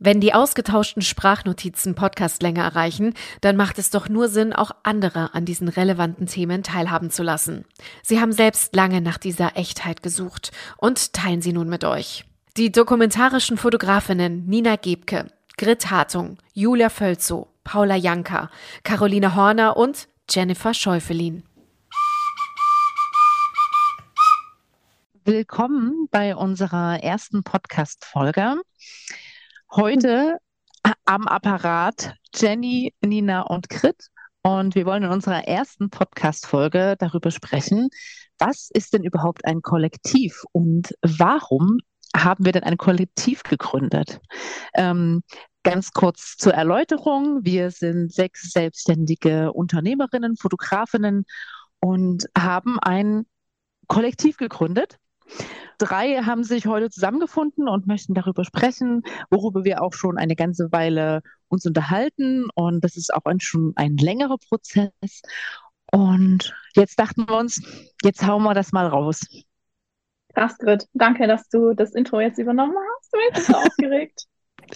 Wenn die ausgetauschten Sprachnotizen Podcastlänge erreichen, dann macht es doch nur Sinn, auch andere an diesen relevanten Themen teilhaben zu lassen. Sie haben selbst lange nach dieser Echtheit gesucht und teilen sie nun mit euch. Die dokumentarischen Fotografinnen Nina Gebke, Grit Hartung, Julia Völzow, Paula Janka, Caroline Horner und Jennifer Schäufelin. Willkommen bei unserer ersten Podcast-Folge. Heute am Apparat Jenny, Nina und Krit. Und wir wollen in unserer ersten Podcast-Folge darüber sprechen, was ist denn überhaupt ein Kollektiv und warum haben wir denn ein Kollektiv gegründet? Ähm, ganz kurz zur Erläuterung. Wir sind sechs selbstständige Unternehmerinnen, Fotografinnen und haben ein Kollektiv gegründet Drei haben sich heute zusammengefunden und möchten darüber sprechen, worüber wir auch schon eine ganze Weile uns unterhalten. Und das ist auch ein, schon ein längerer Prozess. Und jetzt dachten wir uns, jetzt hauen wir das mal raus. Astrid, danke, dass du das Intro jetzt übernommen hast. Ich bin so aufgeregt.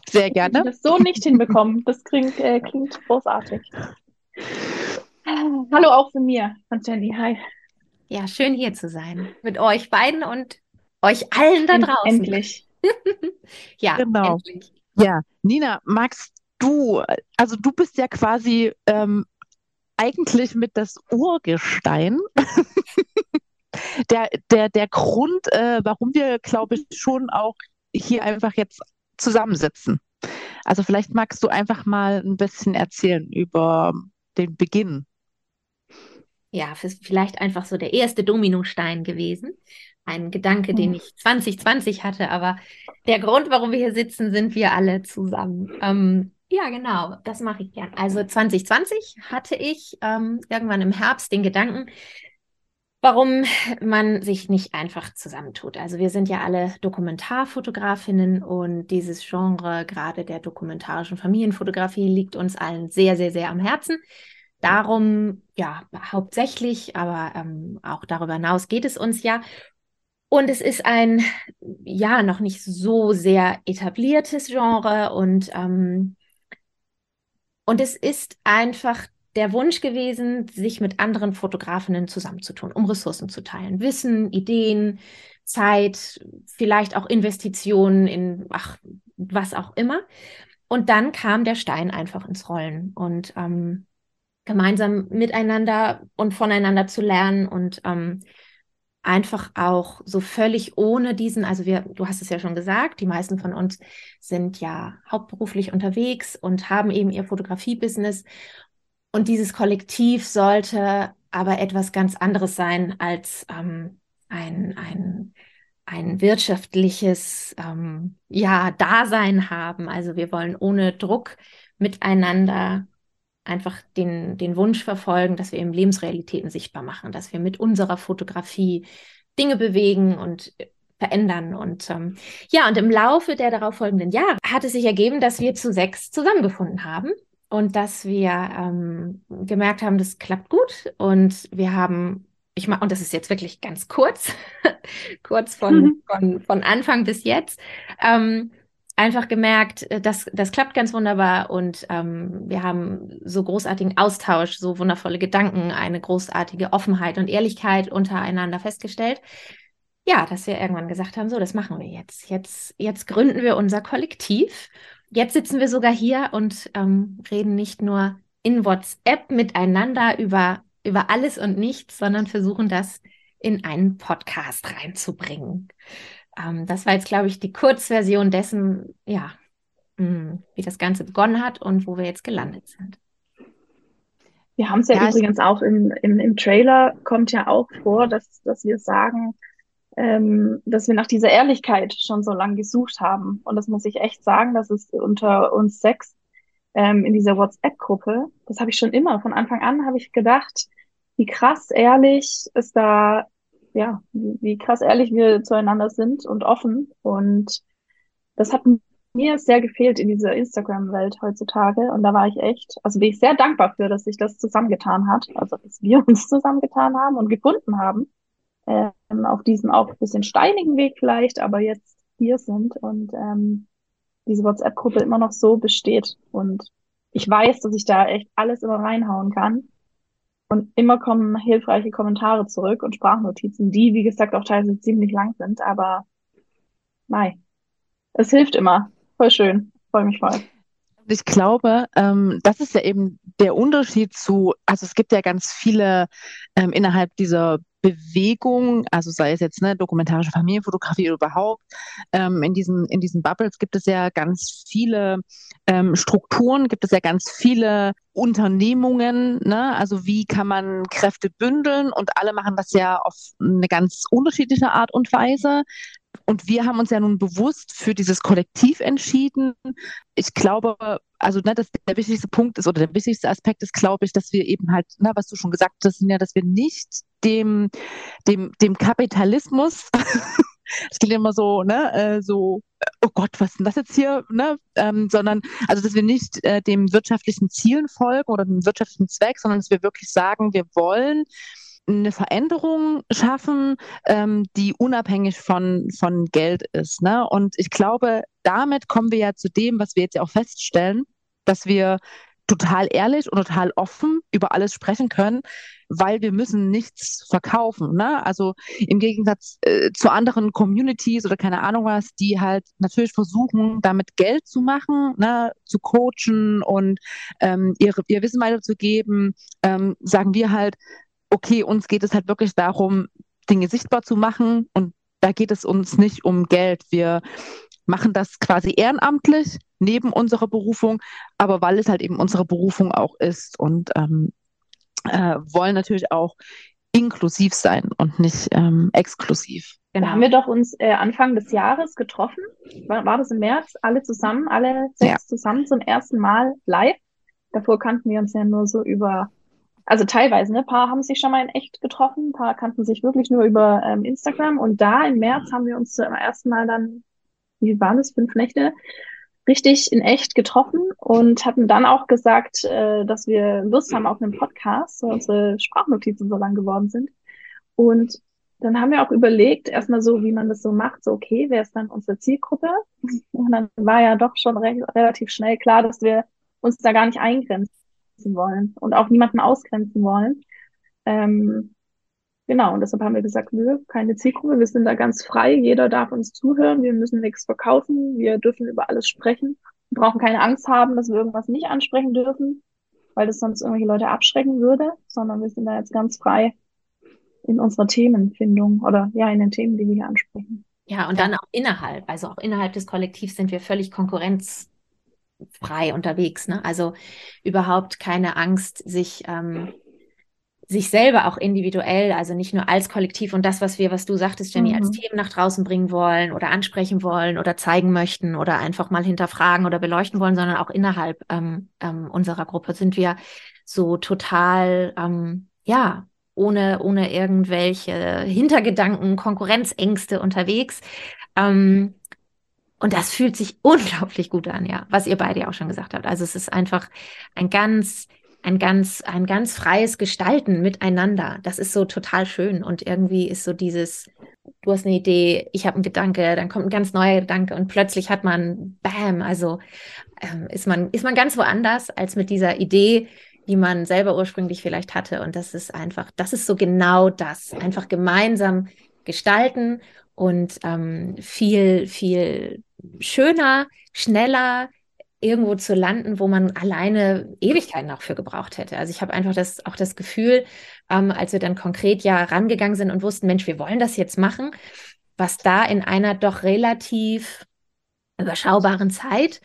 Sehr gerne. Ich das so nicht hinbekommen. Das klingt, äh, klingt großartig. Hallo auch von mir, von Jenny. Hi. Ja, schön hier zu sein. Mit euch beiden und euch allen da draußen. Endlich. ja, genau. Endlich. Ja, Nina, magst du, also du bist ja quasi ähm, eigentlich mit das Urgestein. der, der, der Grund, äh, warum wir, glaube ich, schon auch hier einfach jetzt zusammensitzen. Also vielleicht magst du einfach mal ein bisschen erzählen über den Beginn ja, vielleicht einfach so der erste Dominostein gewesen. Ein Gedanke, den hm. ich 2020 hatte, aber der Grund, warum wir hier sitzen, sind wir alle zusammen. Ähm, ja, genau, das mache ich gern. Also 2020 hatte ich ähm, irgendwann im Herbst den Gedanken, warum man sich nicht einfach zusammentut. Also wir sind ja alle Dokumentarfotografinnen und dieses Genre, gerade der dokumentarischen Familienfotografie, liegt uns allen sehr, sehr, sehr am Herzen. Darum, ja, hauptsächlich, aber ähm, auch darüber hinaus geht es uns ja. Und es ist ein, ja, noch nicht so sehr etabliertes Genre und, ähm, und es ist einfach der Wunsch gewesen, sich mit anderen Fotografinnen zusammenzutun, um Ressourcen zu teilen. Wissen, Ideen, Zeit, vielleicht auch Investitionen in, ach, was auch immer. Und dann kam der Stein einfach ins Rollen. Und ähm, gemeinsam miteinander und voneinander zu lernen und ähm, einfach auch so völlig ohne diesen, also wir, du hast es ja schon gesagt, die meisten von uns sind ja hauptberuflich unterwegs und haben eben ihr Fotografie-Business. Und dieses Kollektiv sollte aber etwas ganz anderes sein als ähm, ein, ein, ein wirtschaftliches ähm, ja, Dasein haben. Also wir wollen ohne Druck miteinander einfach den, den Wunsch verfolgen, dass wir eben Lebensrealitäten sichtbar machen, dass wir mit unserer Fotografie Dinge bewegen und äh, verändern. Und ähm, ja, und im Laufe der darauf folgenden Jahre hat es sich ergeben, dass wir zu sechs zusammengefunden haben und dass wir ähm, gemerkt haben, das klappt gut. Und wir haben, ich mache, und das ist jetzt wirklich ganz kurz, kurz von, mhm. von, von Anfang bis jetzt. Ähm, einfach gemerkt, äh, das, das klappt ganz wunderbar und ähm, wir haben so großartigen Austausch, so wundervolle Gedanken, eine großartige Offenheit und Ehrlichkeit untereinander festgestellt. Ja, dass wir irgendwann gesagt haben, so, das machen wir jetzt. Jetzt, jetzt gründen wir unser Kollektiv. Jetzt sitzen wir sogar hier und ähm, reden nicht nur in WhatsApp miteinander über, über alles und nichts, sondern versuchen das in einen Podcast reinzubringen ähm, das war jetzt, glaube ich, die Kurzversion dessen, ja, mh, hm, wie das Ganze begonnen hat und wo wir jetzt gelandet sind. Wir haben es ja, ja, übrigens auch im, im, im Trailer, kommt ja auch vor, dass, dass wir sagen, ähm, dass wir nach dieser Ehrlichkeit schon so lange gesucht haben. Und das muss ich echt sagen, dass es unter uns sechs ähm, in dieser WhatsApp-Gruppe, das habe ich schon immer, von Anfang an habe ich gedacht, wie krass ehrlich ist da ja, wie, wie krass ehrlich wir zueinander sind und offen. Und das hat mir sehr gefehlt in dieser Instagram-Welt heutzutage. Und da war ich echt, also bin ich sehr dankbar für, dass sich das zusammengetan hat. Also, dass wir uns zusammengetan haben und gefunden haben. Ähm, auf diesem auch ein bisschen steinigen Weg vielleicht, aber jetzt hier sind. Und ähm, diese WhatsApp-Gruppe immer noch so besteht. Und ich weiß, dass ich da echt alles immer reinhauen kann. Und immer kommen hilfreiche Kommentare zurück und Sprachnotizen, die, wie gesagt, auch teilweise ziemlich lang sind, aber mei. Es hilft immer. Voll schön. Freue mich voll. Ich glaube, ähm, das ist ja eben der Unterschied zu, also es gibt ja ganz viele ähm, innerhalb dieser Bewegung, also sei es jetzt ne, dokumentarische Familienfotografie oder überhaupt, ähm, in, diesen, in diesen Bubbles gibt es ja ganz viele ähm, Strukturen, gibt es ja ganz viele Unternehmungen, ne? also wie kann man Kräfte bündeln und alle machen das ja auf eine ganz unterschiedliche Art und Weise. Und wir haben uns ja nun bewusst für dieses Kollektiv entschieden. Ich glaube, also ne, das, der wichtigste Punkt ist oder der wichtigste Aspekt ist, glaube ich, dass wir eben halt, ne, was du schon gesagt hast, ja, dass wir nicht dem, dem, dem Kapitalismus, es klingt immer so, ne, äh, so, oh Gott, was ist denn das jetzt hier, ne, ähm, sondern, also, dass wir nicht äh, dem wirtschaftlichen Zielen folgen oder dem wirtschaftlichen Zweck, sondern dass wir wirklich sagen, wir wollen eine Veränderung schaffen, ähm, die unabhängig von, von Geld ist. Ne? Und ich glaube, damit kommen wir ja zu dem, was wir jetzt ja auch feststellen, dass wir total ehrlich und total offen über alles sprechen können, weil wir müssen nichts verkaufen. Ne? Also im Gegensatz äh, zu anderen Communities oder keine Ahnung was, die halt natürlich versuchen, damit Geld zu machen, ne? zu coachen und ähm, ihre, ihr Wissen weiterzugeben, ähm, sagen wir halt, okay, uns geht es halt wirklich darum, Dinge sichtbar zu machen und da geht es uns nicht um Geld. Wir machen das quasi ehrenamtlich neben unserer Berufung, aber weil es halt eben unsere Berufung auch ist und ähm, äh, wollen natürlich auch inklusiv sein und nicht ähm, exklusiv. Genau. Da haben wir doch uns äh, Anfang des Jahres getroffen. War, war das im März? Alle zusammen, alle sechs ja. zusammen zum ersten Mal live. Davor kannten wir uns ja nur so über also teilweise, ne? Ein paar haben sich schon mal in echt getroffen, ein paar kannten sich wirklich nur über ähm, Instagram. Und da im März haben wir uns zum ersten Mal dann, wie waren es, fünf Nächte, richtig in echt getroffen und hatten dann auch gesagt, äh, dass wir Lust haben auf einen Podcast, weil unsere Sprachnotizen so lang geworden sind. Und dann haben wir auch überlegt, erstmal so, wie man das so macht, so okay, wer ist dann unsere Zielgruppe? Und dann war ja doch schon re relativ schnell klar, dass wir uns da gar nicht eingrenzen wollen und auch niemanden ausgrenzen wollen. Ähm, genau, und deshalb haben wir gesagt, wir keine Zielgruppe, wir sind da ganz frei, jeder darf uns zuhören, wir müssen nichts verkaufen, wir dürfen über alles sprechen, wir brauchen keine Angst haben, dass wir irgendwas nicht ansprechen dürfen, weil das sonst irgendwelche Leute abschrecken würde, sondern wir sind da jetzt ganz frei in unserer Themenfindung oder ja, in den Themen, die wir hier ansprechen. Ja, und dann auch innerhalb, also auch innerhalb des Kollektivs sind wir völlig konkurrenz frei unterwegs. Ne? Also überhaupt keine Angst, sich, ähm, sich selber auch individuell, also nicht nur als Kollektiv und das, was wir, was du sagtest, Jenny, mhm. als Themen nach draußen bringen wollen oder ansprechen wollen oder zeigen möchten oder einfach mal hinterfragen oder beleuchten wollen, sondern auch innerhalb ähm, ähm, unserer Gruppe sind wir so total, ähm, ja, ohne, ohne irgendwelche Hintergedanken, Konkurrenzängste unterwegs. Ähm, und das fühlt sich unglaublich gut an, ja, was ihr beide auch schon gesagt habt. Also es ist einfach ein ganz, ein ganz, ein ganz freies Gestalten miteinander. Das ist so total schön. Und irgendwie ist so dieses, du hast eine Idee, ich habe einen Gedanke, dann kommt ein ganz neuer Gedanke und plötzlich hat man, bam, also ähm, ist man, ist man ganz woanders als mit dieser Idee, die man selber ursprünglich vielleicht hatte. Und das ist einfach, das ist so genau das. Einfach gemeinsam gestalten und ähm, viel, viel schöner, schneller irgendwo zu landen, wo man alleine Ewigkeiten auch für gebraucht hätte. Also ich habe einfach das, auch das Gefühl, ähm, als wir dann konkret ja rangegangen sind und wussten, Mensch, wir wollen das jetzt machen, was da in einer doch relativ überschaubaren Zeit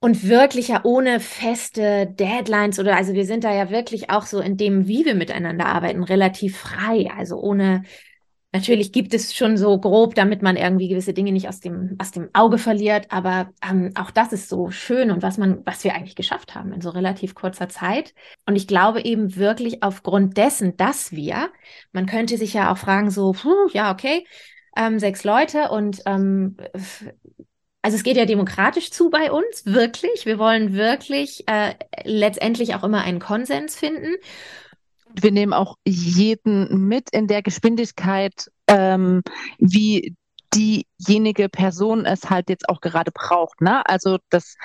und wirklich ja ohne feste Deadlines oder also wir sind da ja wirklich auch so in dem, wie wir miteinander arbeiten, relativ frei. Also ohne Natürlich gibt es schon so grob, damit man irgendwie gewisse Dinge nicht aus dem, aus dem Auge verliert, aber ähm, auch das ist so schön und was man, was wir eigentlich geschafft haben in so relativ kurzer Zeit. Und ich glaube eben wirklich aufgrund dessen, dass wir, man könnte sich ja auch fragen, so, puh, ja, okay, ähm, sechs Leute und ähm, also es geht ja demokratisch zu bei uns, wirklich. Wir wollen wirklich äh, letztendlich auch immer einen Konsens finden wir nehmen auch jeden mit in der Geschwindigkeit, ähm, wie diejenige Person es halt jetzt auch gerade braucht. Ne? Also das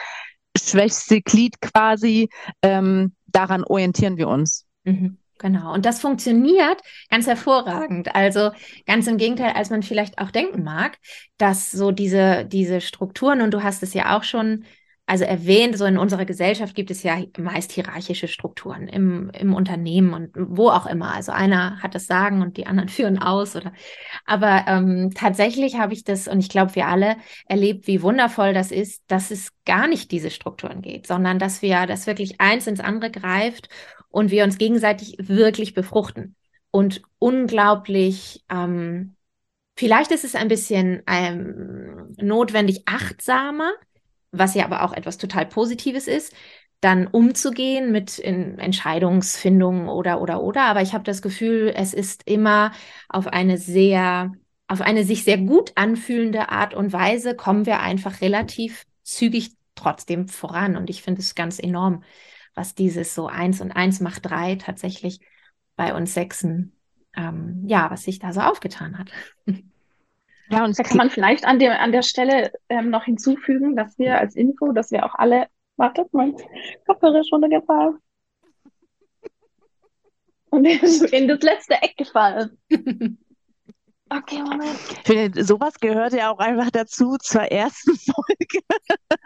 schwächste Glied quasi, ähm, daran orientieren wir uns. Mhm. Genau. Und das funktioniert ganz hervorragend. Also ganz im Gegenteil, als man vielleicht auch denken mag, dass so diese, diese Strukturen, und du hast es ja auch schon also erwähnt, so in unserer Gesellschaft gibt es ja meist hierarchische Strukturen im, im Unternehmen und wo auch immer. Also einer hat das Sagen und die anderen führen aus oder. Aber ähm, tatsächlich habe ich das und ich glaube, wir alle erlebt, wie wundervoll das ist, dass es gar nicht diese Strukturen geht, sondern dass wir, dass wirklich eins ins andere greift und wir uns gegenseitig wirklich befruchten und unglaublich ähm, Vielleicht ist es ein bisschen ähm, notwendig achtsamer, was ja aber auch etwas total Positives ist, dann umzugehen mit Entscheidungsfindungen oder oder oder. Aber ich habe das Gefühl, es ist immer auf eine sehr, auf eine sich sehr gut anfühlende Art und Weise kommen wir einfach relativ zügig trotzdem voran. Und ich finde es ganz enorm, was dieses so eins und eins macht drei tatsächlich bei uns Sechsen, ähm, ja, was sich da so aufgetan hat. Ja, und da kann man vielleicht an der, an der Stelle ähm, noch hinzufügen, dass wir als Info, dass wir auch alle, wartet, mein Kopfhörer ist runtergefallen. Und er ist in das letzte Eck gefallen. Okay, Moment. Ich finde, sowas gehört ja auch einfach dazu zur ersten Folge.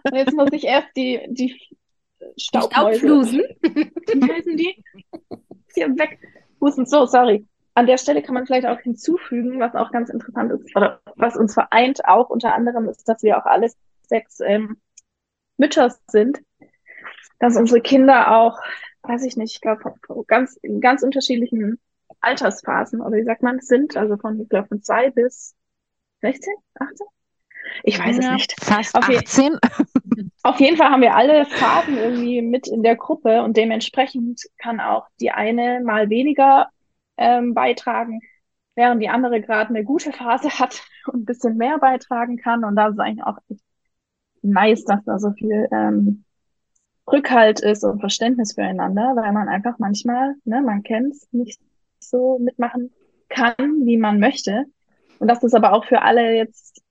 Und jetzt muss ich erst die, die Staubflusen. Wie heißen die? Hier weg. Husten, so, sorry an der Stelle kann man vielleicht auch hinzufügen, was auch ganz interessant ist, oder was uns vereint auch unter anderem ist, dass wir auch alle sechs ähm, Mütter sind, dass unsere Kinder auch, weiß ich nicht, ich glaube, ganz, in ganz unterschiedlichen Altersphasen, oder wie sagt man, sind, also von, ich glaube, von zwei bis 16, 18? Ich weiß ja, es nicht. Fast auf 18. auf jeden Fall haben wir alle Phasen irgendwie mit in der Gruppe und dementsprechend kann auch die eine mal weniger ähm, beitragen, während die andere gerade eine gute Phase hat und ein bisschen mehr beitragen kann. Und da ist es eigentlich auch nice, dass da so viel ähm, Rückhalt ist und Verständnis füreinander, weil man einfach manchmal, ne, man kennt es, nicht so mitmachen kann, wie man möchte. Und dass das aber auch für alle jetzt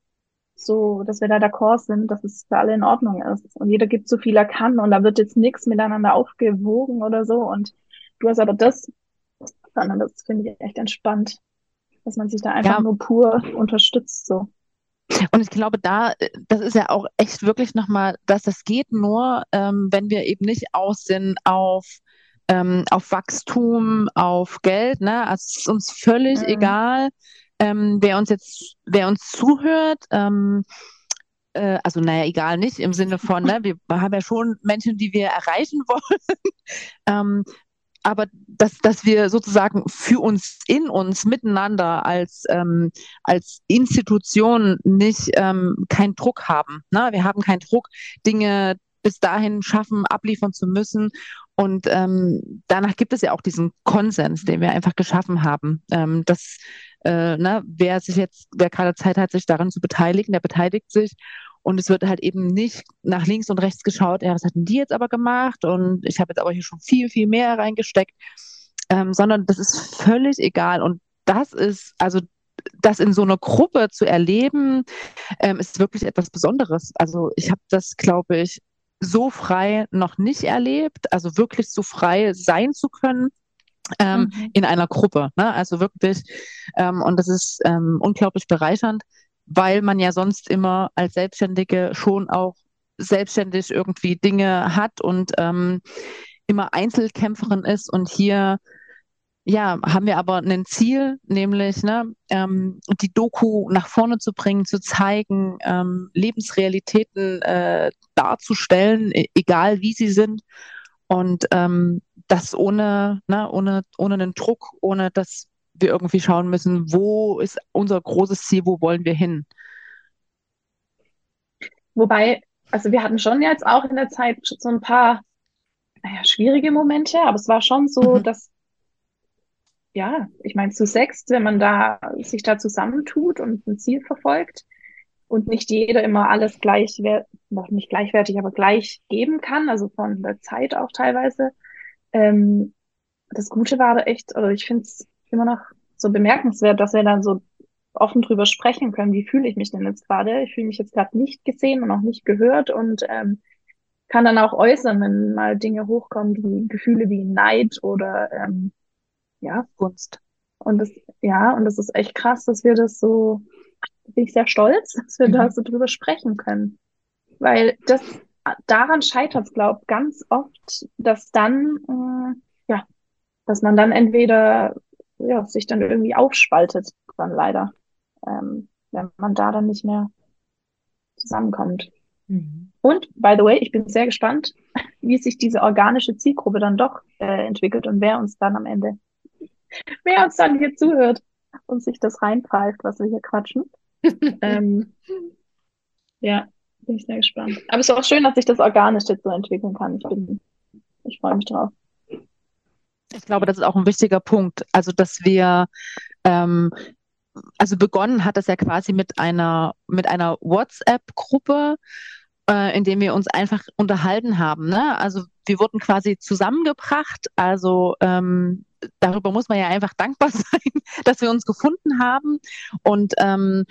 so, dass wir da d'accord sind, dass es für alle in Ordnung ist. Und jeder gibt so viel er kann und da wird jetzt nichts miteinander aufgewogen oder so. Und du hast aber das sondern das finde ich echt entspannt, dass man sich da einfach ja. nur pur unterstützt so. Und ich glaube, da, das ist ja auch echt wirklich nochmal, dass das geht nur, ähm, wenn wir eben nicht aus sind auf, ähm, auf Wachstum, auf Geld. Ne? Also es ist uns völlig mhm. egal, ähm, wer uns jetzt, wer uns zuhört. Ähm, äh, also naja, egal nicht im Sinne von, ne, wir haben ja schon Menschen, die wir erreichen wollen. ähm, aber dass, dass wir sozusagen für uns, in uns, miteinander als, ähm, als Institution nicht ähm, keinen Druck haben. Ne? Wir haben keinen Druck, Dinge bis dahin schaffen, abliefern zu müssen. Und ähm, danach gibt es ja auch diesen Konsens, den wir einfach geschaffen haben. Ähm, dass äh, ne, wer sich jetzt, wer gerade Zeit hat, sich daran zu beteiligen, der beteiligt sich. Und es wird halt eben nicht nach links und rechts geschaut, ja, was hatten die jetzt aber gemacht? Und ich habe jetzt aber hier schon viel, viel mehr reingesteckt, ähm, sondern das ist völlig egal. Und das ist, also das in so einer Gruppe zu erleben, ähm, ist wirklich etwas Besonderes. Also ich habe das, glaube ich, so frei noch nicht erlebt, also wirklich so frei sein zu können. Ähm, mhm. in einer Gruppe. Ne? Also wirklich, ähm, und das ist ähm, unglaublich bereichernd weil man ja sonst immer als Selbstständige schon auch selbstständig irgendwie Dinge hat und ähm, immer Einzelkämpferin ist. Und hier ja, haben wir aber ein Ziel, nämlich ne, ähm, die Doku nach vorne zu bringen, zu zeigen, ähm, Lebensrealitäten äh, darzustellen, e egal wie sie sind. Und ähm, das ohne, ne, ohne, ohne einen Druck, ohne dass wir irgendwie schauen müssen, wo ist unser großes Ziel, wo wollen wir hin? Wobei, also wir hatten schon jetzt auch in der Zeit so ein paar, naja, schwierige Momente, aber es war schon so, mhm. dass, ja, ich meine, zu sechs, wenn man da sich da zusammentut und ein Ziel verfolgt und nicht jeder immer alles gleich, noch nicht gleichwertig, aber gleich geben kann, also von der Zeit auch teilweise. Ähm, das Gute war da echt, oder ich finde es immer noch so bemerkenswert, dass wir dann so offen drüber sprechen können, wie fühle ich mich denn jetzt gerade? Ich fühle mich jetzt gerade nicht gesehen und auch nicht gehört und ähm, kann dann auch äußern, wenn mal Dinge hochkommen, wie Gefühle wie Neid oder ähm, ja, Gunst. Und das, ja, und das ist echt krass, dass wir das so, bin ich sehr stolz, dass wir mhm. da so drüber sprechen können. Weil das, daran scheitert es, glaube ich, ganz oft, dass dann, äh, ja, dass man dann entweder, ja, sich dann irgendwie aufspaltet, dann leider, ähm, wenn man da dann nicht mehr zusammenkommt. Mhm. Und, by the way, ich bin sehr gespannt, wie sich diese organische Zielgruppe dann doch äh, entwickelt und wer uns dann am Ende wer uns dann hier zuhört und sich das reinpfeift, was wir hier quatschen. ähm, ja, bin ich sehr gespannt. Aber es ist auch schön, dass sich das organisch jetzt so entwickeln kann. Ich bin, ich freue mich drauf. Ich glaube, das ist auch ein wichtiger Punkt. Also, dass wir, ähm, also begonnen hat das ja quasi mit einer, mit einer WhatsApp-Gruppe, äh, in dem wir uns einfach unterhalten haben. Ne? Also wir wurden quasi zusammengebracht. Also ähm, darüber muss man ja einfach dankbar sein, dass wir uns gefunden haben. Und ähm,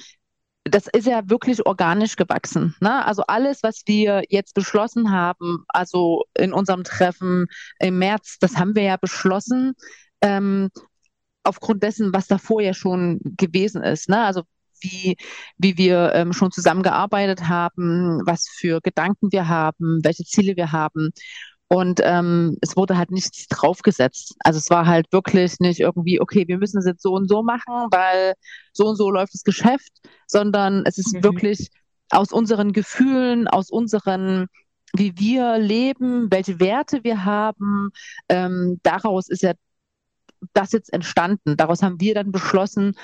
das ist ja wirklich organisch gewachsen. Ne? Also alles, was wir jetzt beschlossen haben, also in unserem Treffen im März, das haben wir ja beschlossen, ähm, aufgrund dessen, was davor ja schon gewesen ist. Ne? Also wie, wie wir ähm, schon zusammengearbeitet haben, was für Gedanken wir haben, welche Ziele wir haben. Und ähm, es wurde halt nichts draufgesetzt. Also es war halt wirklich nicht irgendwie, okay, wir müssen es jetzt so und so machen, weil so und so läuft das Geschäft, sondern es ist mhm. wirklich aus unseren Gefühlen, aus unseren, wie wir leben, welche Werte wir haben, ähm, daraus ist ja das jetzt entstanden. Daraus haben wir dann beschlossen,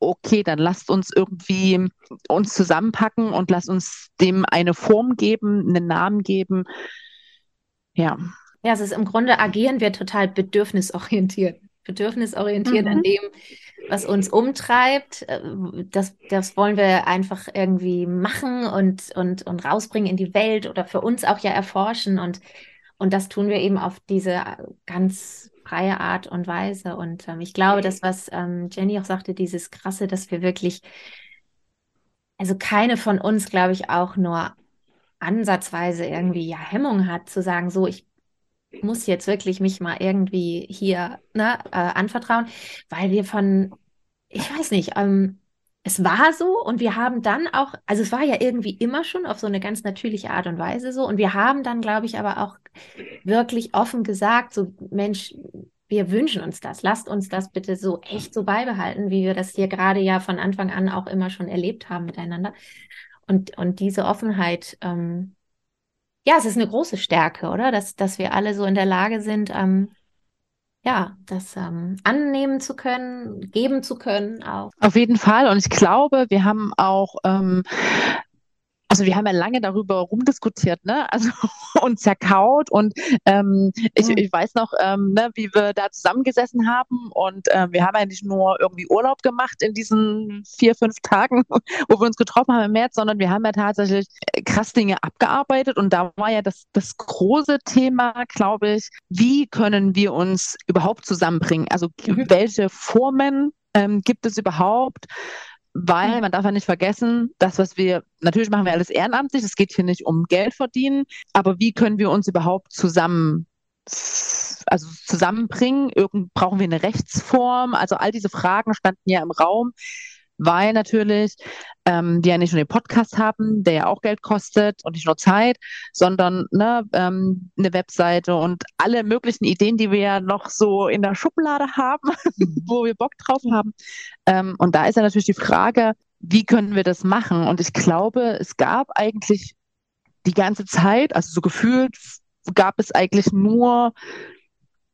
okay, dann lasst uns irgendwie uns zusammenpacken und lasst uns dem eine Form geben, einen Namen geben, ja. Ja, es ist im Grunde agieren wir total bedürfnisorientiert. Bedürfnisorientiert mhm. an dem, was uns umtreibt. Äh, das, das wollen wir einfach irgendwie machen und, und, und rausbringen in die Welt oder für uns auch ja erforschen. Und, und das tun wir eben auf diese ganz freie Art und Weise. Und ähm, ich glaube, das, was ähm, Jenny auch sagte, dieses Krasse, dass wir wirklich, also keine von uns, glaube ich, auch nur ansatzweise irgendwie ja Hemmung hat, zu sagen, so, ich muss jetzt wirklich mich mal irgendwie hier ne, äh, anvertrauen, weil wir von, ich weiß nicht, ähm, es war so und wir haben dann auch, also es war ja irgendwie immer schon auf so eine ganz natürliche Art und Weise so und wir haben dann, glaube ich, aber auch wirklich offen gesagt, so Mensch, wir wünschen uns das, lasst uns das bitte so echt so beibehalten, wie wir das hier gerade ja von Anfang an auch immer schon erlebt haben miteinander. Und, und diese Offenheit, ähm, ja, es ist eine große Stärke, oder? Dass, dass wir alle so in der Lage sind, ähm, ja, das ähm, annehmen zu können, geben zu können auch. Auf jeden Fall. Und ich glaube, wir haben auch ähm, also wir haben ja lange darüber rumdiskutiert, ne? Also und zerkaut und ähm, ich, mhm. ich weiß noch, ähm, ne, wie wir da zusammengesessen haben und äh, wir haben ja nicht nur irgendwie Urlaub gemacht in diesen vier, fünf Tagen, wo wir uns getroffen haben im März, sondern wir haben ja tatsächlich äh, krass Dinge abgearbeitet und da war ja das, das große Thema, glaube ich, wie können wir uns überhaupt zusammenbringen? Also mhm. welche Formen ähm, gibt es überhaupt? Weil mhm. man darf ja nicht vergessen, das, was wir, natürlich machen wir alles ehrenamtlich, es geht hier nicht um Geld verdienen, aber wie können wir uns überhaupt zusammen, also zusammenbringen? Irgend, brauchen wir eine Rechtsform? Also all diese Fragen standen ja im Raum weil natürlich ähm, die ja nicht nur den Podcast haben, der ja auch Geld kostet und nicht nur Zeit, sondern ne, ähm, eine Webseite und alle möglichen Ideen, die wir ja noch so in der Schublade haben, wo wir Bock drauf haben. Ähm, und da ist ja natürlich die Frage, wie können wir das machen? Und ich glaube, es gab eigentlich die ganze Zeit, also so gefühlt, gab es eigentlich nur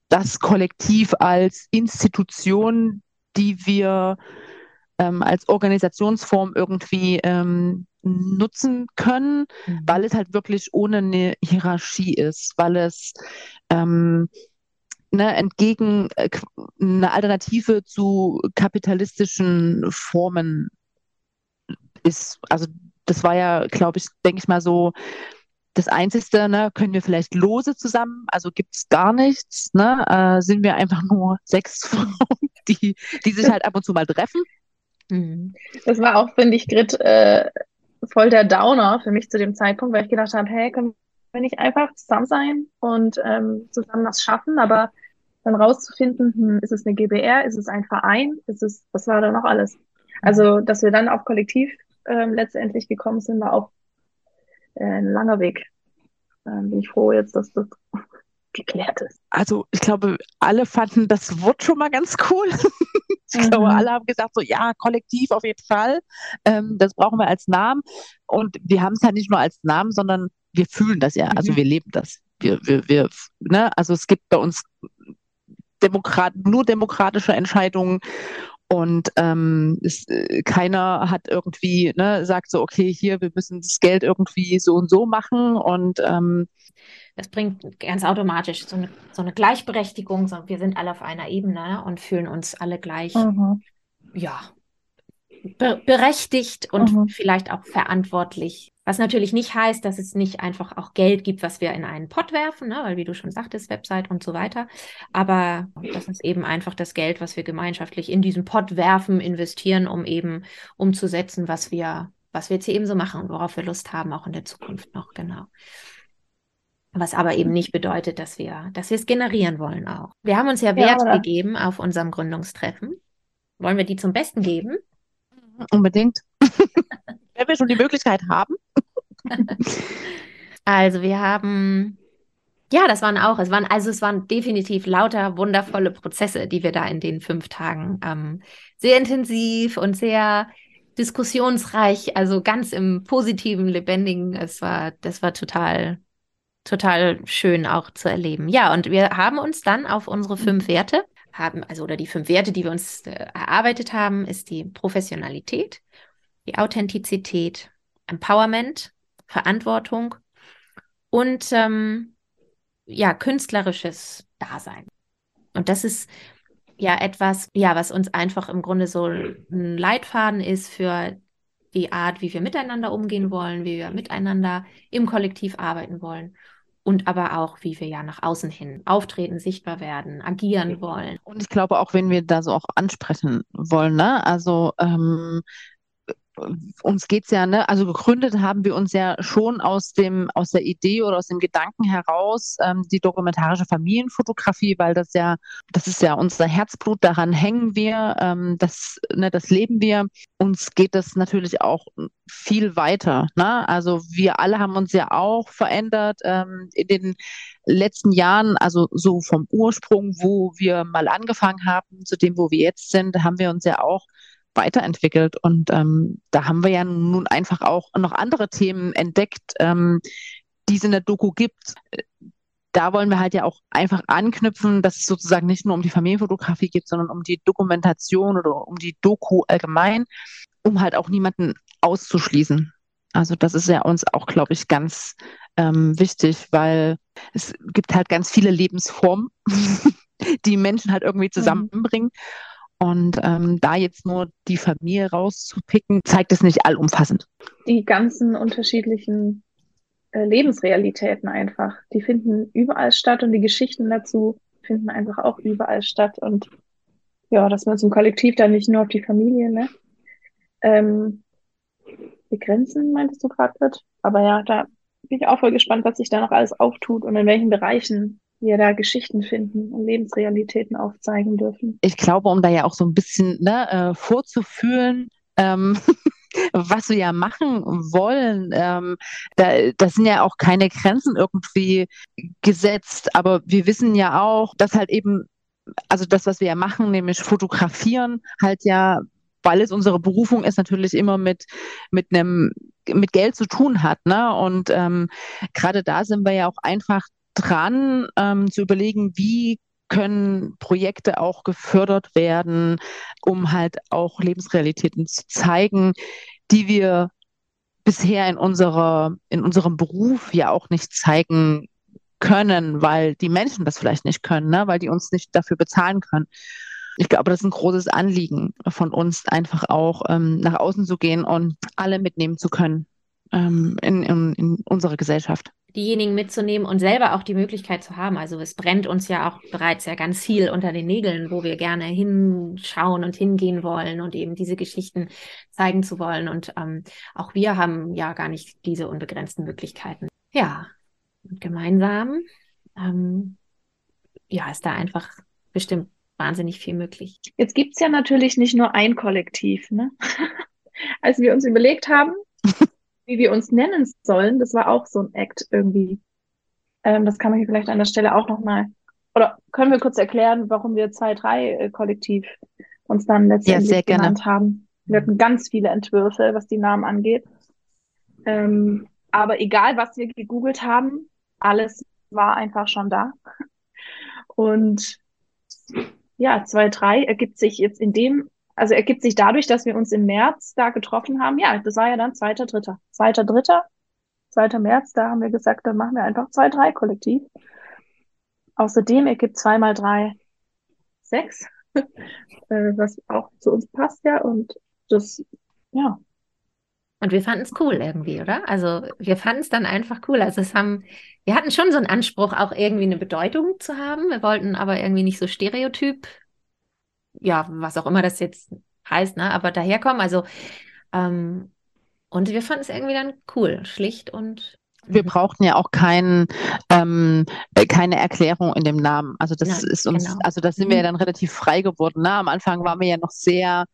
das Kollektiv als Institution, die wir ähm, als Organisationsform irgendwie ähm, nutzen können, mhm. weil es halt wirklich ohne eine Hierarchie ist, weil es ähm, ne, entgegen äh, eine Alternative zu kapitalistischen Formen ist. Also das war ja, glaube ich, denke ich mal so das Einzige, ne, können wir vielleicht lose zusammen, also gibt es gar nichts, ne, äh, sind wir einfach nur sechs Frauen, die, die sich halt ab und zu mal treffen Mhm. Das war auch, finde ich, Grit, äh, voll der Downer für mich zu dem Zeitpunkt, weil ich gedacht habe, hey, können wir nicht einfach zusammen sein und ähm, zusammen was schaffen, aber dann rauszufinden, hm, ist es eine GBR, ist es ein Verein, ist es, was war da noch alles? Also, dass wir dann auf Kollektiv ähm, letztendlich gekommen sind, war auch äh, ein langer Weg. Ähm, bin ich froh jetzt, dass das geklärt ist. Also ich glaube, alle fanden das Wort schon mal ganz cool. ich mhm. glaube, alle haben gesagt, so ja, kollektiv auf jeden Fall. Ähm, das brauchen wir als Namen. Und wir haben es ja nicht nur als Namen, sondern wir fühlen das ja. Also mhm. wir leben das. Wir, wir, wir, ne? Also es gibt bei uns Demokrat nur demokratische Entscheidungen und ähm, es, äh, keiner hat irgendwie, ne, sagt so, okay, hier, wir müssen das Geld irgendwie so und so machen. Und ähm, das bringt ganz automatisch so eine, so eine Gleichberechtigung. So, wir sind alle auf einer Ebene und fühlen uns alle gleich, mhm. ja, be berechtigt und mhm. vielleicht auch verantwortlich was natürlich nicht heißt, dass es nicht einfach auch Geld gibt, was wir in einen Pott werfen, ne? weil wie du schon sagtest, Website und so weiter. Aber das ist eben einfach das Geld, was wir gemeinschaftlich in diesen Pott werfen, investieren, um eben umzusetzen, was wir, was wir jetzt hier eben so machen und worauf wir Lust haben, auch in der Zukunft noch, genau. Was aber eben nicht bedeutet, dass wir, dass wir es generieren wollen auch. Wir haben uns ja Wert ja, gegeben auf unserem Gründungstreffen. Wollen wir die zum Besten geben? Unbedingt. Wenn wir schon die Möglichkeit haben. also wir haben, ja, das waren auch, es waren, also es waren definitiv lauter wundervolle Prozesse, die wir da in den fünf Tagen ähm, sehr intensiv und sehr diskussionsreich, also ganz im positiven, lebendigen, es war, das war total, total schön auch zu erleben. Ja, und wir haben uns dann auf unsere fünf Werte haben, also oder die fünf Werte, die wir uns äh, erarbeitet haben, ist die Professionalität, die Authentizität, Empowerment, Verantwortung und ähm, ja, künstlerisches Dasein. Und das ist ja etwas, ja, was uns einfach im Grunde so ein Leitfaden ist für die Art, wie wir miteinander umgehen wollen, wie wir miteinander im Kollektiv arbeiten wollen und aber auch, wie wir ja nach außen hin auftreten, sichtbar werden, agieren wollen. Und ich glaube auch, wenn wir da so auch ansprechen wollen, ne? Also ähm, uns geht's ja, ne, also gegründet haben wir uns ja schon aus dem, aus der Idee oder aus dem Gedanken heraus, ähm, die dokumentarische Familienfotografie, weil das ja, das ist ja unser Herzblut, daran hängen wir, ähm, das, ne, das leben wir. Uns geht das natürlich auch viel weiter. Ne? Also wir alle haben uns ja auch verändert ähm, in den letzten Jahren, also so vom Ursprung, wo wir mal angefangen haben, zu dem, wo wir jetzt sind, haben wir uns ja auch weiterentwickelt. Und ähm, da haben wir ja nun einfach auch noch andere Themen entdeckt, ähm, die es in der Doku gibt. Da wollen wir halt ja auch einfach anknüpfen, dass es sozusagen nicht nur um die Familienfotografie geht, sondern um die Dokumentation oder um die Doku allgemein, um halt auch niemanden auszuschließen. Also das ist ja uns auch, glaube ich, ganz ähm, wichtig, weil es gibt halt ganz viele Lebensformen, die Menschen halt irgendwie mhm. zusammenbringen. Mhm. Und ähm, da jetzt nur die Familie rauszupicken, zeigt es nicht allumfassend. Die ganzen unterschiedlichen äh, Lebensrealitäten einfach, die finden überall statt und die Geschichten dazu finden einfach auch überall statt. Und ja, dass man zum Kollektiv dann nicht nur auf die Familie, ne? Ähm, begrenzen, meintest du gerade, Aber ja, da bin ich auch voll gespannt, was sich da noch alles auftut und in welchen Bereichen wir da Geschichten finden und Lebensrealitäten aufzeigen dürfen. Ich glaube, um da ja auch so ein bisschen ne, äh, vorzufühlen, ähm, was wir ja machen wollen. Ähm, da, das sind ja auch keine Grenzen irgendwie gesetzt, aber wir wissen ja auch, dass halt eben, also das, was wir ja machen, nämlich fotografieren, halt ja, weil es unsere Berufung ist, natürlich immer mit, mit einem mit Geld zu tun hat. Ne? Und ähm, gerade da sind wir ja auch einfach dran, ähm, zu überlegen, wie können Projekte auch gefördert werden, um halt auch Lebensrealitäten zu zeigen, die wir bisher in unserer, in unserem Beruf ja auch nicht zeigen können, weil die Menschen das vielleicht nicht können, ne? weil die uns nicht dafür bezahlen können. Ich glaube, das ist ein großes Anliegen von uns, einfach auch ähm, nach außen zu gehen und alle mitnehmen zu können ähm, in, in, in unserer Gesellschaft diejenigen mitzunehmen und selber auch die Möglichkeit zu haben. Also es brennt uns ja auch bereits ja ganz viel unter den Nägeln, wo wir gerne hinschauen und hingehen wollen und eben diese Geschichten zeigen zu wollen. Und ähm, auch wir haben ja gar nicht diese unbegrenzten Möglichkeiten. Ja, und gemeinsam ähm, ja, ist da einfach bestimmt wahnsinnig viel möglich. Jetzt gibt es ja natürlich nicht nur ein Kollektiv. Ne? Als wir uns überlegt haben, wie wir uns nennen sollen, das war auch so ein Act irgendwie. Ähm, das kann man hier vielleicht an der Stelle auch nochmal. Oder können wir kurz erklären, warum wir 2-3-Kollektiv äh, uns dann letztendlich ja, genannt gerne. haben? Wir hatten ganz viele Entwürfe, was die Namen angeht. Ähm, aber egal, was wir gegoogelt haben, alles war einfach schon da. Und ja, 2-3 ergibt sich jetzt in dem also ergibt sich dadurch, dass wir uns im März da getroffen haben. Ja, das war ja dann zweiter, dritter. Zweiter, dritter, zweiter März, da haben wir gesagt, dann machen wir einfach zwei, drei Kollektiv. Außerdem ergibt zwei mal drei sechs, äh, was auch zu uns passt, ja. Und das, ja. Und wir fanden es cool irgendwie, oder? Also wir fanden es dann einfach cool. Also es haben, wir hatten schon so einen Anspruch, auch irgendwie eine Bedeutung zu haben. Wir wollten aber irgendwie nicht so stereotyp ja, was auch immer das jetzt heißt, ne, aber daherkommen. Also, ähm, und wir fanden es irgendwie dann cool, schlicht und. Wir mhm. brauchten ja auch kein, ähm, äh, keine Erklärung in dem Namen. Also das Nein, ist uns, genau. also da sind wir ja mhm. dann relativ frei geworden. Ne? Am Anfang waren wir ja noch sehr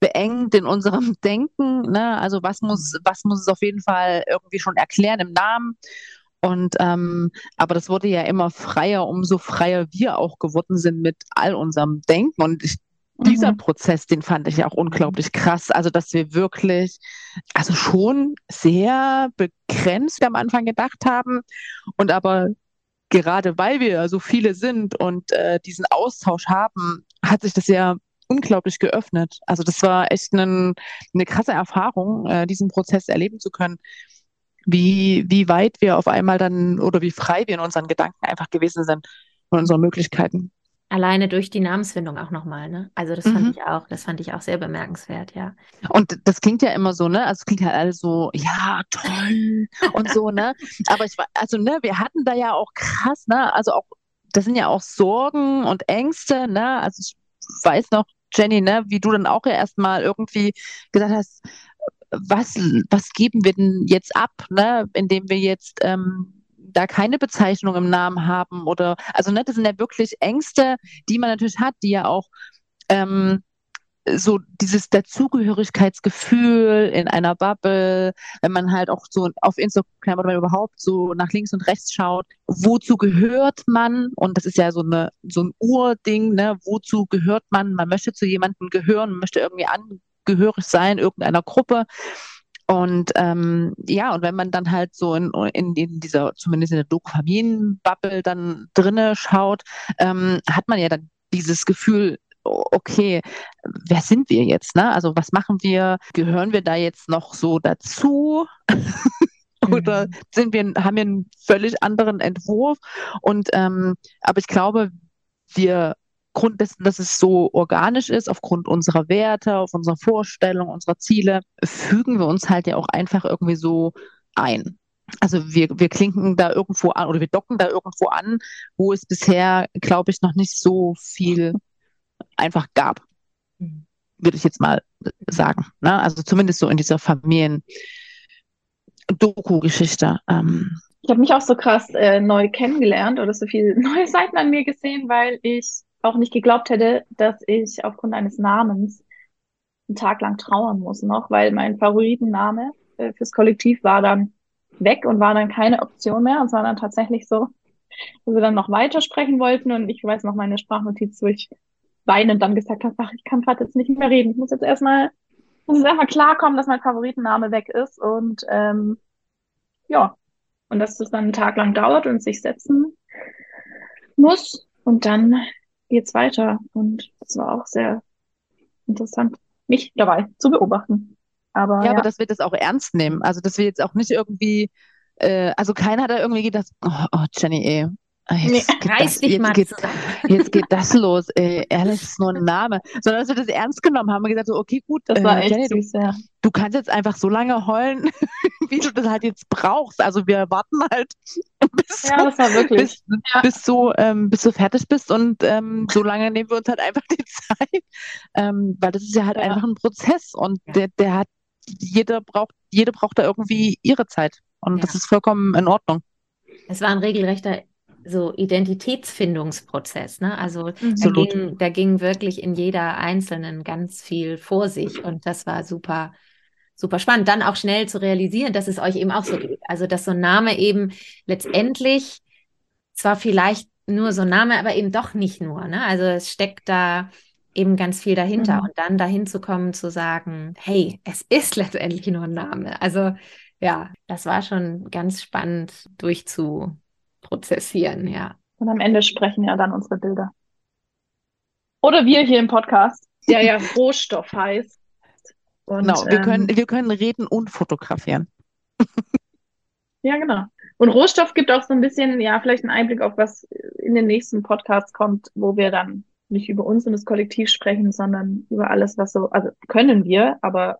beengt in unserem Denken. Ne? Also was muss, was muss es auf jeden Fall irgendwie schon erklären im Namen? Und ähm, aber das wurde ja immer freier, umso freier wir auch geworden sind mit all unserem Denken. Und ich dieser mhm. Prozess, den fand ich auch unglaublich krass. Also, dass wir wirklich, also schon sehr begrenzt am Anfang gedacht haben und aber gerade weil wir so viele sind und äh, diesen Austausch haben, hat sich das ja unglaublich geöffnet. Also das war echt ein, eine krasse Erfahrung, äh, diesen Prozess erleben zu können, wie, wie weit wir auf einmal dann oder wie frei wir in unseren Gedanken einfach gewesen sind und unseren Möglichkeiten. Alleine durch die Namensfindung auch nochmal, ne? Also das fand mhm. ich auch, das fand ich auch sehr bemerkenswert, ja. Und das klingt ja immer so, ne? Also es klingt halt alles so, ja, toll und so, ne? Aber ich war, also, ne, wir hatten da ja auch krass, ne? Also auch, das sind ja auch Sorgen und Ängste, ne? Also ich weiß noch, Jenny, ne, wie du dann auch ja erstmal irgendwie gesagt hast, was, was geben wir denn jetzt ab, ne, indem wir jetzt ähm, da keine Bezeichnung im Namen haben oder, also ne, das sind ja wirklich Ängste, die man natürlich hat, die ja auch ähm, so dieses Dazugehörigkeitsgefühl in einer Bubble, wenn man halt auch so auf Instagram oder überhaupt so nach links und rechts schaut, wozu gehört man? Und das ist ja so eine so ein Urding, ne? Wozu gehört man? Man möchte zu jemandem gehören, man möchte irgendwie angehörig sein, irgendeiner Gruppe. Und ähm, ja, und wenn man dann halt so in, in, in dieser, zumindest in der Doku-Familien-Bubble dann drinne schaut, ähm, hat man ja dann dieses Gefühl, okay, wer sind wir jetzt? Ne? Also was machen wir? Gehören wir da jetzt noch so dazu? Oder mhm. sind wir, haben wir einen völlig anderen Entwurf? Und ähm, aber ich glaube, wir Grund dessen, dass es so organisch ist, aufgrund unserer Werte, auf unserer Vorstellung, unserer Ziele, fügen wir uns halt ja auch einfach irgendwie so ein. Also wir, wir klinken da irgendwo an oder wir docken da irgendwo an, wo es bisher, glaube ich, noch nicht so viel einfach gab. Würde ich jetzt mal sagen. Ne? Also zumindest so in dieser Familien-Doku-Geschichte. Ähm. Ich habe mich auch so krass äh, neu kennengelernt oder so viele neue Seiten an mir gesehen, weil ich auch nicht geglaubt hätte, dass ich aufgrund eines Namens einen Tag lang trauern muss noch, weil mein Favoritenname äh, fürs Kollektiv war dann weg und war dann keine Option mehr. Und es war dann tatsächlich so, dass wir dann noch weitersprechen wollten. Und ich weiß noch meine Sprachnotiz, wo ich weinend dann gesagt habe, ach, ich kann gerade jetzt nicht mehr reden. Ich muss jetzt erstmal, muss jetzt erstmal klarkommen, dass mein Favoritenname weg ist. Und ähm, ja, und dass es dann einen Tag lang dauert und sich setzen muss. Und dann geht's weiter. Und es war auch sehr interessant, mich dabei zu beobachten. Aber, ja, ja, aber dass wir das auch ernst nehmen. Also, dass wir jetzt auch nicht irgendwie, äh, also keiner hat da irgendwie gedacht, oh, oh Jenny, ey, ah, Jetzt, nee, reiß das, jetzt mal geht, jetzt geht das los, ey, ehrlich, ist nur ein Name. Sondern dass wir das ernst genommen haben und gesagt, so, okay, gut, das war äh, echt Jenny, süß, ja. du kannst jetzt einfach so lange heulen, wie du das halt jetzt brauchst. Also wir warten halt bis, ja, das war wirklich. Bis, ja. bis, du, ähm, bis du fertig bist und ähm, so lange nehmen wir uns halt einfach die Zeit, ähm, weil das ist ja halt ja. einfach ein Prozess und der, der hat, jeder braucht, jede braucht da irgendwie ihre Zeit und das ist vollkommen in Ordnung. Es war ein regelrechter so Identitätsfindungsprozess. Ne? Also mhm. da, ging, da ging wirklich in jeder Einzelnen ganz viel vor sich und das war super, super spannend. Dann auch schnell zu realisieren, dass es euch eben auch so geht. Also dass so ein Name eben letztendlich zwar vielleicht nur so ein Name, aber eben doch nicht nur. Ne? Also es steckt da eben ganz viel dahinter mhm. und dann dahin zu kommen zu sagen, hey, es ist letztendlich nur ein Name. Also ja, das war schon ganz spannend durchzu prozessieren, ja. Und am Ende sprechen ja dann unsere Bilder. Oder wir hier im Podcast, der ja Rohstoff heißt. Und, genau, wir, ähm, können, wir können reden und fotografieren. ja, genau. Und Rohstoff gibt auch so ein bisschen, ja, vielleicht einen Einblick auf was in den nächsten Podcasts kommt, wo wir dann nicht über uns und das Kollektiv sprechen, sondern über alles, was so, also können wir, aber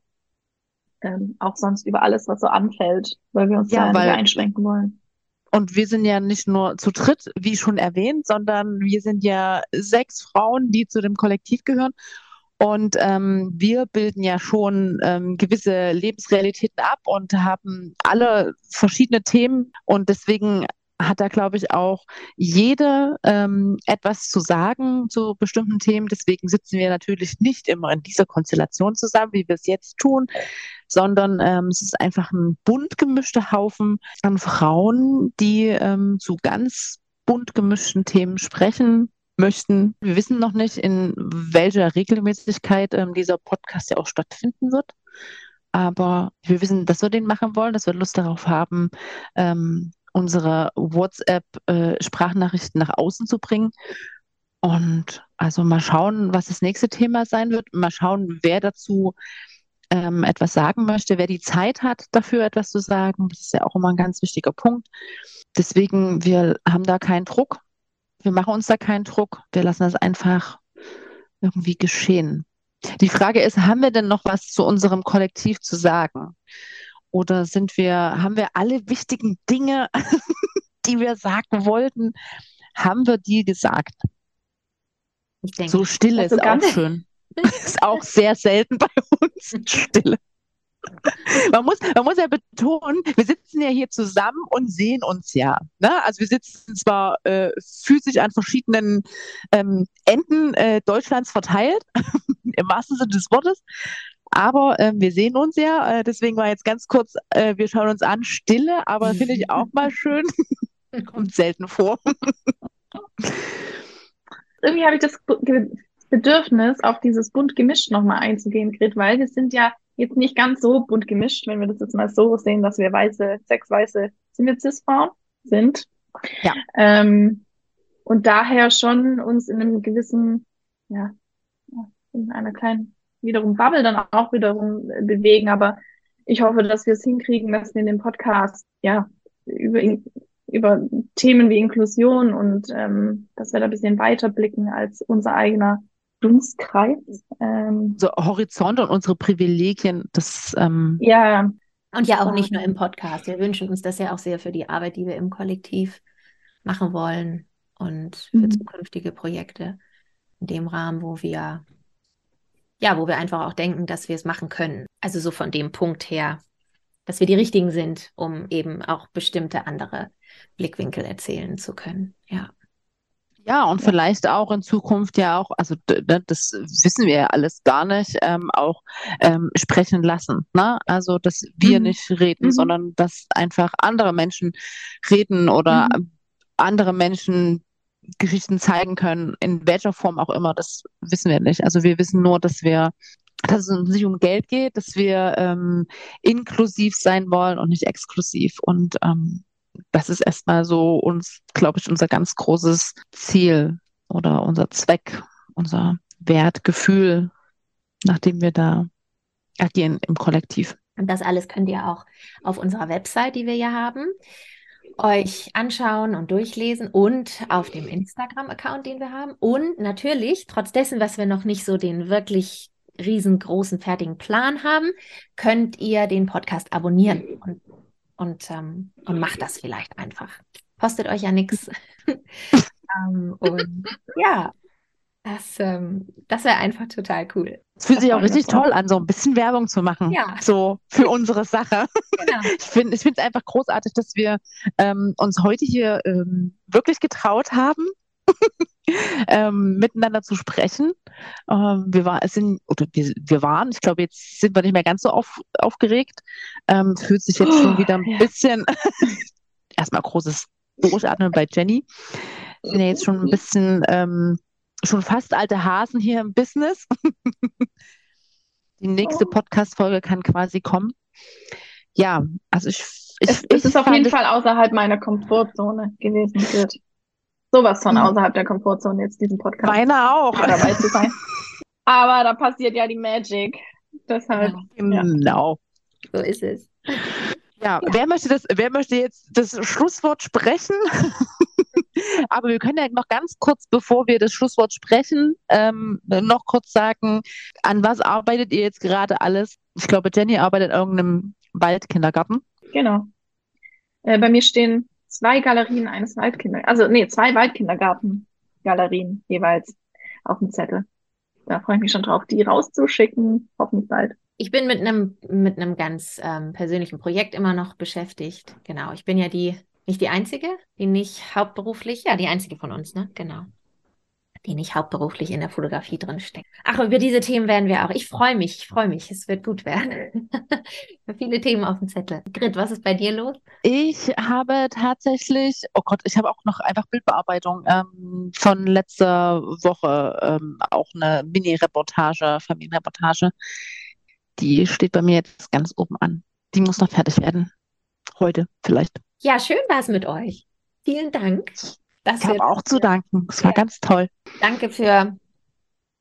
ähm, auch sonst über alles, was so anfällt, weil wir uns ja, da weil, einschränken wollen. Und wir sind ja nicht nur zu dritt, wie schon erwähnt, sondern wir sind ja sechs Frauen, die zu dem Kollektiv gehören. Und ähm, wir bilden ja schon ähm, gewisse Lebensrealitäten ab und haben alle verschiedene Themen. Und deswegen hat da, glaube ich, auch jede ähm, etwas zu sagen zu bestimmten Themen. Deswegen sitzen wir natürlich nicht immer in dieser Konstellation zusammen, wie wir es jetzt tun, sondern ähm, es ist einfach ein bunt gemischter Haufen an Frauen, die ähm, zu ganz bunt gemischten Themen sprechen möchten. Wir wissen noch nicht, in welcher Regelmäßigkeit ähm, dieser Podcast ja auch stattfinden wird. Aber wir wissen, dass wir den machen wollen, dass wir Lust darauf haben, ähm, unsere WhatsApp-Sprachnachrichten äh, nach außen zu bringen. Und also mal schauen, was das nächste Thema sein wird. Mal schauen, wer dazu ähm, etwas sagen möchte, wer die Zeit hat, dafür etwas zu sagen. Das ist ja auch immer ein ganz wichtiger Punkt. Deswegen, wir haben da keinen Druck. Wir machen uns da keinen Druck. Wir lassen das einfach irgendwie geschehen. Die Frage ist, haben wir denn noch was zu unserem Kollektiv zu sagen? Oder sind wir, haben wir alle wichtigen Dinge, die wir sagen wollten, haben wir die gesagt? Ich denke, so Stille ist auch schön. ist auch sehr selten bei uns Stille. Man muss, man muss ja betonen, wir sitzen ja hier zusammen und sehen uns ja. Ne? Also wir sitzen zwar äh, physisch an verschiedenen ähm, Enden äh, Deutschlands verteilt, im wahrsten Sinne des Wortes, aber äh, wir sehen uns ja, äh, deswegen war jetzt ganz kurz, äh, wir schauen uns an, Stille, aber finde ich auch mal schön. Kommt selten vor. Irgendwie habe ich das Bedürfnis, auf dieses bunt gemischt nochmal einzugehen, Grit, weil wir sind ja jetzt nicht ganz so bunt gemischt, wenn wir das jetzt mal so sehen, dass wir weiße, sechs weiße, sind wir Cis-Frauen? Sind. Ja. Ähm, und daher schon uns in einem gewissen, ja, in einer kleinen wiederum Bubble dann auch wiederum äh, bewegen. Aber ich hoffe, dass wir es hinkriegen, dass wir in dem Podcast ja über, über Themen wie Inklusion und ähm, dass wir da ein bisschen weiter blicken als unser eigener Dunstkreis. Ähm, so Horizont und unsere Privilegien, das ähm, ja. Und ja auch nicht nur im Podcast. Wir wünschen uns das ja auch sehr für die Arbeit, die wir im Kollektiv machen wollen und für mhm. zukünftige Projekte in dem Rahmen, wo wir ja, wo wir einfach auch denken, dass wir es machen können. Also so von dem Punkt her, dass wir die richtigen sind, um eben auch bestimmte andere Blickwinkel erzählen zu können. Ja. Ja, und ja. vielleicht auch in Zukunft ja auch, also ne, das wissen wir ja alles gar nicht, ähm, auch ähm, sprechen lassen. Ne? Also, dass wir mhm. nicht reden, mhm. sondern dass einfach andere Menschen reden oder mhm. andere Menschen Geschichten zeigen können, in welcher Form auch immer, das wissen wir nicht. Also wir wissen nur, dass wir, dass es nicht um Geld geht, dass wir ähm, inklusiv sein wollen und nicht exklusiv. Und ähm, das ist erstmal so uns, glaube ich, unser ganz großes Ziel oder unser Zweck, unser Wertgefühl, nachdem wir da agieren im Kollektiv. Und das alles könnt ihr auch auf unserer Website, die wir ja haben, euch anschauen und durchlesen und auf dem Instagram-Account, den wir haben. Und natürlich, trotz dessen, was wir noch nicht so den wirklich riesengroßen, fertigen Plan haben, könnt ihr den Podcast abonnieren und, und, ähm, und macht das vielleicht einfach. kostet euch ja nichts. ähm, und ja, das, ähm, das wäre einfach total cool. Es fühlt sich auch richtig toll an, so ein bisschen Werbung zu machen. Ja. So für unsere Sache. Genau. Ich finde ich es einfach großartig, dass wir ähm, uns heute hier ähm, wirklich getraut haben, ähm, miteinander zu sprechen. Ähm, wir, war, sind, oder wir, wir, waren, ich glaube, jetzt sind wir nicht mehr ganz so auf, aufgeregt. Ähm, fühlt sich jetzt oh, schon wieder ein ja. bisschen, erstmal großes Durchatmen bei Jenny. Sind ja jetzt schon ein bisschen ähm, schon fast alte Hasen hier im Business. Die nächste oh. Podcast-Folge kann quasi kommen. Ja, also ich. ich es, es ist auf jeden Fall außerhalb meiner Komfortzone gewesen, wird. Sowas von hm. außerhalb der Komfortzone jetzt diesen Podcast. Meine auch. Dabei zu sein. Aber da passiert ja die Magic. Deshalb. Genau. Ja. So ist es. Ja, wer möchte das, wer möchte jetzt das Schlusswort sprechen? Aber wir können ja noch ganz kurz, bevor wir das Schlusswort sprechen, ähm, noch kurz sagen, an was arbeitet ihr jetzt gerade alles? Ich glaube, Jenny arbeitet in irgendeinem Waldkindergarten. Genau. Äh, bei mir stehen zwei Galerien eines Waldkindergartens, also nee, zwei Waldkindergarten-Galerien jeweils auf dem Zettel. Da freue ich mich schon drauf, die rauszuschicken, hoffentlich bald. Ich bin mit einem mit einem ganz ähm, persönlichen Projekt immer noch beschäftigt. Genau, ich bin ja die nicht die einzige, die nicht hauptberuflich, ja, die einzige von uns, ne? Genau. Die nicht hauptberuflich in der Fotografie drin steckt. Ach, über diese Themen werden wir auch. Ich freue mich, ich freue mich. Es wird gut werden. Viele Themen auf dem Zettel. Grit, was ist bei dir los? Ich habe tatsächlich, oh Gott, ich habe auch noch einfach Bildbearbeitung ähm, von letzter Woche, ähm, auch eine Mini-Reportage, Familienreportage. Die steht bei mir jetzt ganz oben an. Die muss noch fertig werden. Heute vielleicht. Ja, schön war es mit euch. Vielen Dank. Ich habe auch zu danken. Es war ganz toll. Danke für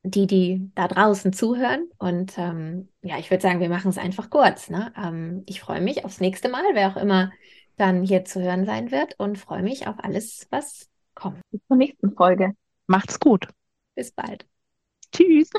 die, die da draußen zuhören. Und ähm, ja, ich würde sagen, wir machen es einfach kurz. Ne? Ähm, ich freue mich aufs nächste Mal, wer auch immer dann hier zu hören sein wird und freue mich auf alles, was kommt. Bis zur nächsten Folge. Macht's gut. Bis bald. Tschüss.